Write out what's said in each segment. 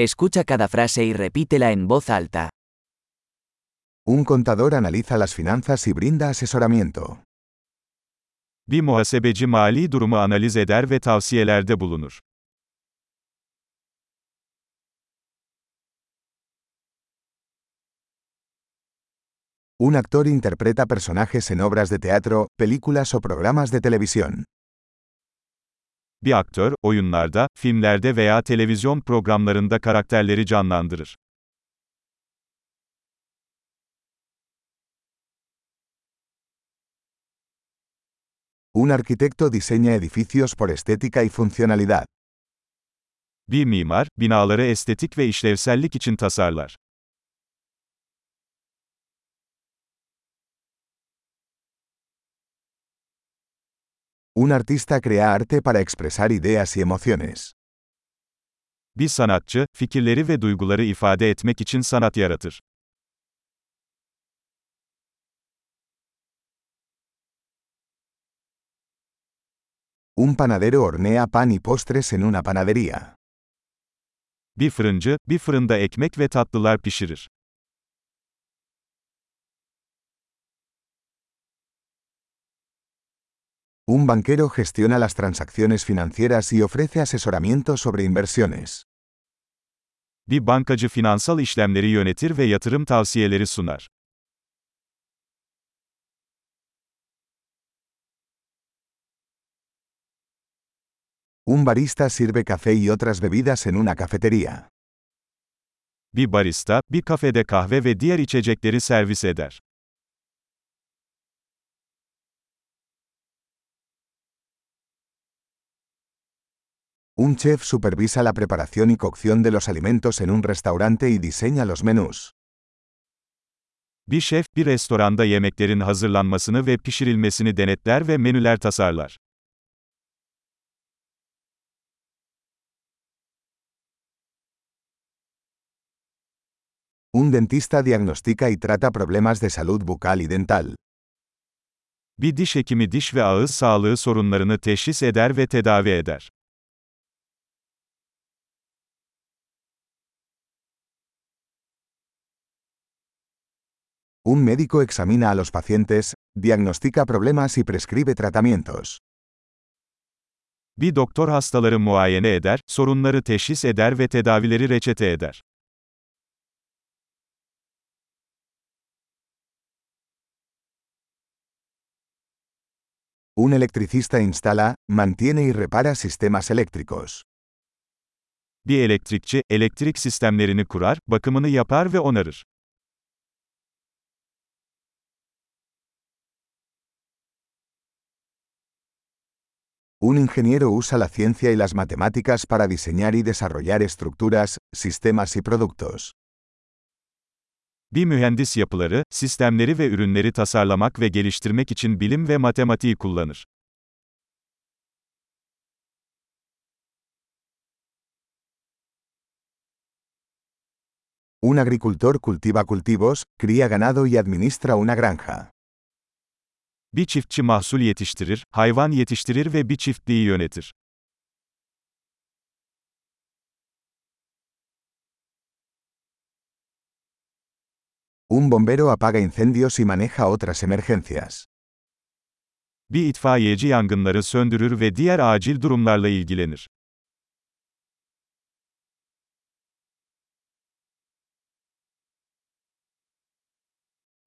Escucha cada frase y repítela en voz alta. Un contador analiza las finanzas y brinda asesoramiento. Bir muhasebeci mali durumu analiz eder ve tavsiyelerde bulunur. Un actor interpreta personajes en obras de teatro, películas o programas de televisión. Bir aktör, oyunlarda, filmlerde veya televizyon programlarında karakterleri canlandırır. Un arquitecto diseña edificios por estética y funcionalidad. Bir mimar, binaları estetik ve işlevsellik için tasarlar. Un artista crea arte para expresar ideas y emociones. Bir sanatçı, fikirleri ve duyguları ifade etmek için sanat yaratır. Un panadero hornea pan y postres en una panadería. Bir fırıncı, bir fırında ekmek ve tatlılar pişirir. Un banquero gestiona las transacciones financieras y ofrece asesoramiento sobre inversiones. Bir bankacı finansal işlemleri yönetir ve yatırım tavsiyeleri sunar. Un barista sirve café y otras bebidas en una cafetería. Bir barista, bir kafede kahve ve diğer içecekleri servis eder. Un chef supervisa la preparación y cocción de los alimentos en un restaurante y diseña los menús. Bir şef, bir restoranda yemeklerin hazırlanmasını ve pişirilmesini denetler ve menüler tasarlar. Un dentista diagnostica y trata problemas de salud bucal y dental. Bir diş hekimi diş ve ağız sağlığı sorunlarını teşhis eder ve tedavi eder. Un médico examina a los pacientes, diagnostica problemas y prescribe tratamientos. Bir doktor hastaları muayene eder, sorunları teşhis eder ve tedavileri reçete eder. Un electricista instala, mantiene y repara sistemas eléctricos. Bir elektrikçi, elektrik sistemlerini kurar, bakımını yapar ve onarır. Un ingeniero usa la ciencia y las matemáticas para diseñar y desarrollar estructuras, sistemas y productos. Bir mühendis yapıları, sistemleri ve ürünleri tasarlamak ve geliştirmek için bilim ve matematiği kullanır. Un agricultor cultiva cultivos, cría ganado y administra una granja. Bir çiftçi mahsul yetiştirir, hayvan yetiştirir ve bir çiftliği yönetir. Un bombero apaga incendios y maneja otras emergencias. Bir itfaiyeci yangınları söndürür ve diğer acil durumlarla ilgilenir.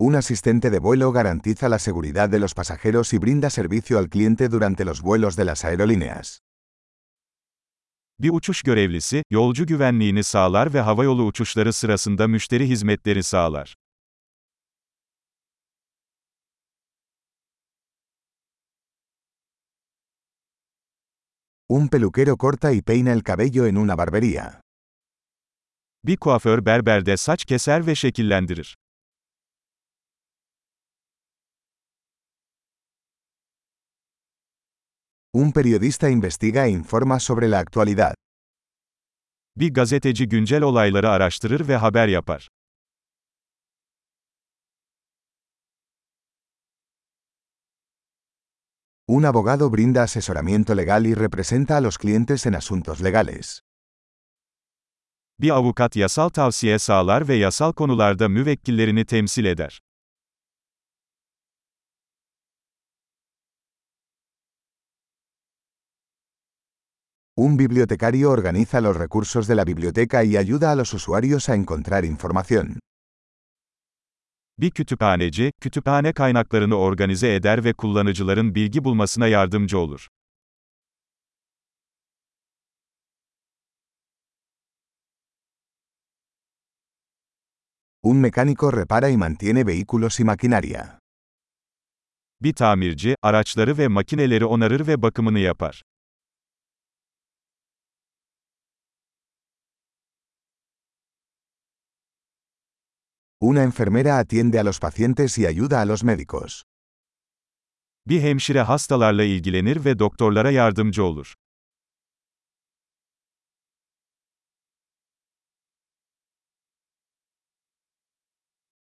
Un asistente de vuelo garantiza la seguridad de los pasajeros y brinda servicio al cliente durante los vuelos de las aerolíneas. Bir uçuş görevlisi, yolcu güvenliğini sağlar ve havayolu uçuşları sırasında müşteri hizmetleri sağlar. Un peluquero corta y peina el cabello en una barbería. Bir kuaför berberde saç keser ve şekillendirir. Un periodista investiga e informa sobre la actualidad. Bir gazeteci güncel olayları araştırır ve haber yapar. Un abogado brinda asesoramiento legal y representa a los clientes en asuntos legales. Bir avukat yasal tavsiye sağlar ve yasal konularda müvekkillerini temsil eder. Un bibliotecario organiza los recursos de la biblioteca y ayuda a los usuarios a encontrar información. Bir kütüphaneci, kütüphane kaynaklarını organize eder ve kullanıcıların bilgi bulmasına yardımcı olur. Un mecánico repara y mantiene vehículos y maquinaria. Bir tamirci, araçları ve makineleri onarır ve bakımını yapar. Una enfermera atiende a los pacientes y ayuda a los médicos. Bir hemşire hastalarla ilgilenir ve doktorlara yardımcı olur.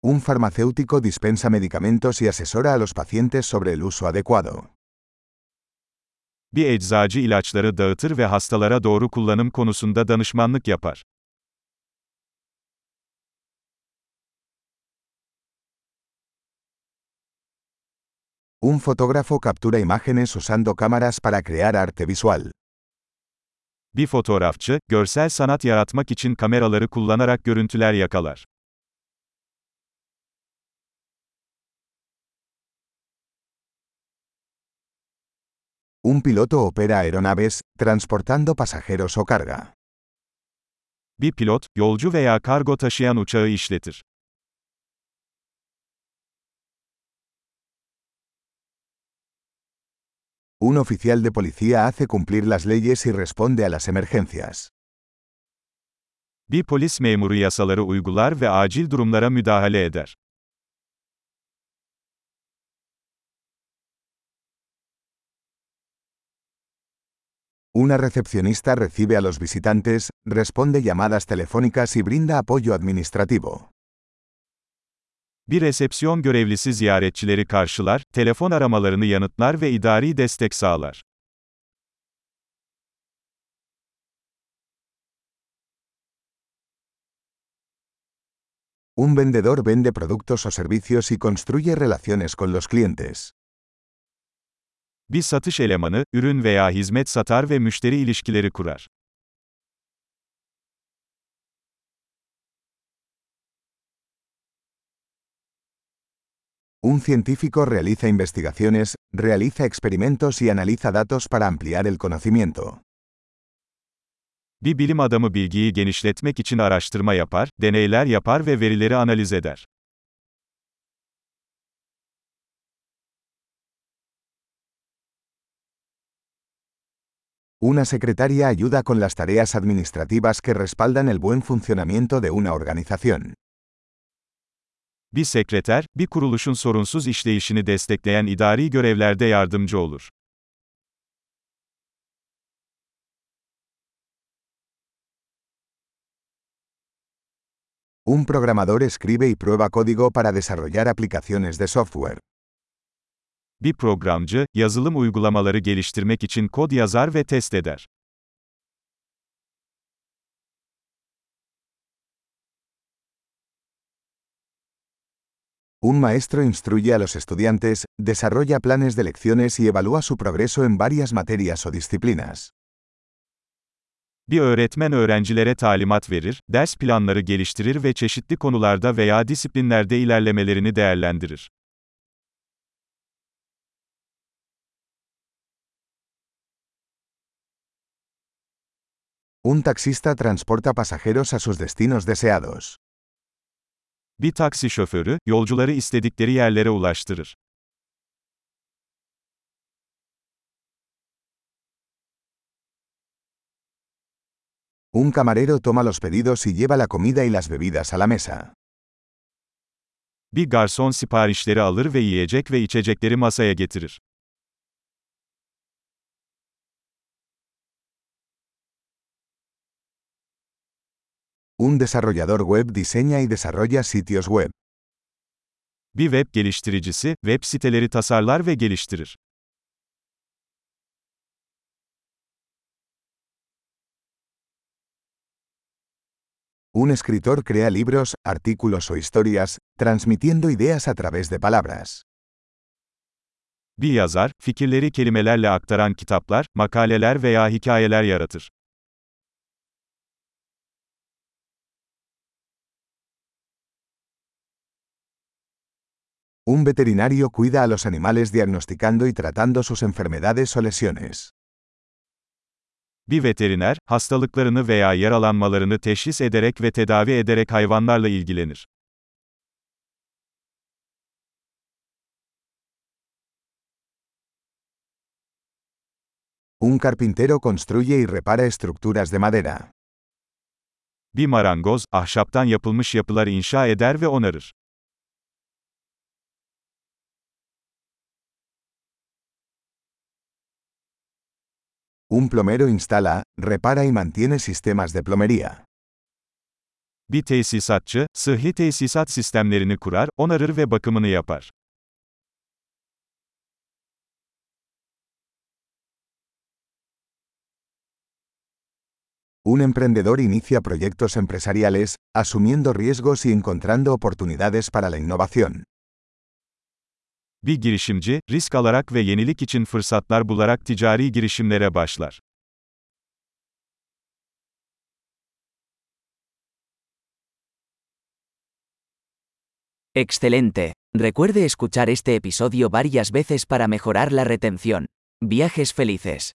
Un farmacéutico dispensa medicamentos y asesora a los pacientes sobre el uso adecuado. Bir eczacı ilaçları dağıtır ve hastalara doğru kullanım konusunda danışmanlık yapar. Un fotógrafo captura imágenes usando cámaras para crear arte visual. Bir fotoğrafçı, görsel sanat yaratmak için kameraları kullanarak görüntüler yakalar. Un piloto opera aeronaves, transportando pasajeros o carga. Bir pilot, yolcu veya kargo taşıyan uçağı işletir. Un oficial de policía hace cumplir las leyes y responde a las emergencias. Bir polis memuru yasaları uygular ve acil durumlara müdahale eder. Una recepcionista recibe a los visitantes, responde llamadas telefónicas y brinda apoyo administrativo. Bir resepsiyon görevlisi ziyaretçileri karşılar, telefon aramalarını yanıtlar ve idari destek sağlar. Un vendedor vende productos o servicios y construye relaciones con los clientes. Bir satış elemanı, ürün veya hizmet satar ve müşteri ilişkileri kurar. Un científico realiza investigaciones, realiza experimentos y analiza datos para ampliar el conocimiento. Bir bilim adamı bilgiyi genişletmek için araştırma yapar, deneyler yapar ve verileri analiz eder. Una secretaria ayuda con las tareas administrativas que respaldan el buen funcionamiento de una organización. Bir sekreter, bir kuruluşun sorunsuz işleyişini destekleyen idari görevlerde yardımcı olur. Un programador escribe y prueba código para desarrollar aplicaciones de software. Bir programcı, yazılım uygulamaları geliştirmek için kod yazar ve test eder. Un maestro instruye a los estudiantes, desarrolla planes de lecciones y evalúa su progreso en varias materias o disciplinas. Bir öğretmen öğrencilere talimat verir, ders planları geliştirir ve çeşitli konularda veya disiplinlerde ilerlemelerini değerlendirir. Un taxista transporta pasajeros a sus destinos deseados. Bir taksi şoförü, yolcuları istedikleri yerlere ulaştırır. Un camarero toma los pedidos y lleva la comida y las bebidas a la mesa. Bir garson siparişleri alır ve yiyecek ve içecekleri masaya getirir. Un desarrollador web diseña y desarrolla sitios web. Bir web geliştiricisi, web siteleri tasarlar ve geliştirir. Un escritor crea libros, artículos o historias, transmitiendo ideas a través de palabras. Bir yazar, fikirleri kelimelerle aktaran kitaplar, makaleler veya hikayeler yaratır. Un veterinario cuida a los animales diagnosticando y tratando sus enfermedades o lesiones. Bir veteriner, hastalıklarını veya yaralanmalarını teşhis ederek ve tedavi ederek hayvanlarla ilgilenir. Un carpintero construye y repara estructuras de madera. Bir marangoz, ahşaptan yapılmış yapılar inşa eder ve onarır. Un plomero instala, repara y mantiene sistemas de plomería. Bir tesisatçı, sıhhi tesisat sistemlerini kurar, onarır ve bakımını yapar. Un emprendedor inicia proyectos empresariales, asumiendo riesgos y encontrando oportunidades para la innovación. Bir girişimci, risk alarak ve yenilik için fırsatlar bularak ticari girişimlere başlar. Excelente. Recuerde escuchar este episodio varias veces para mejorar la retención. Viajes felices.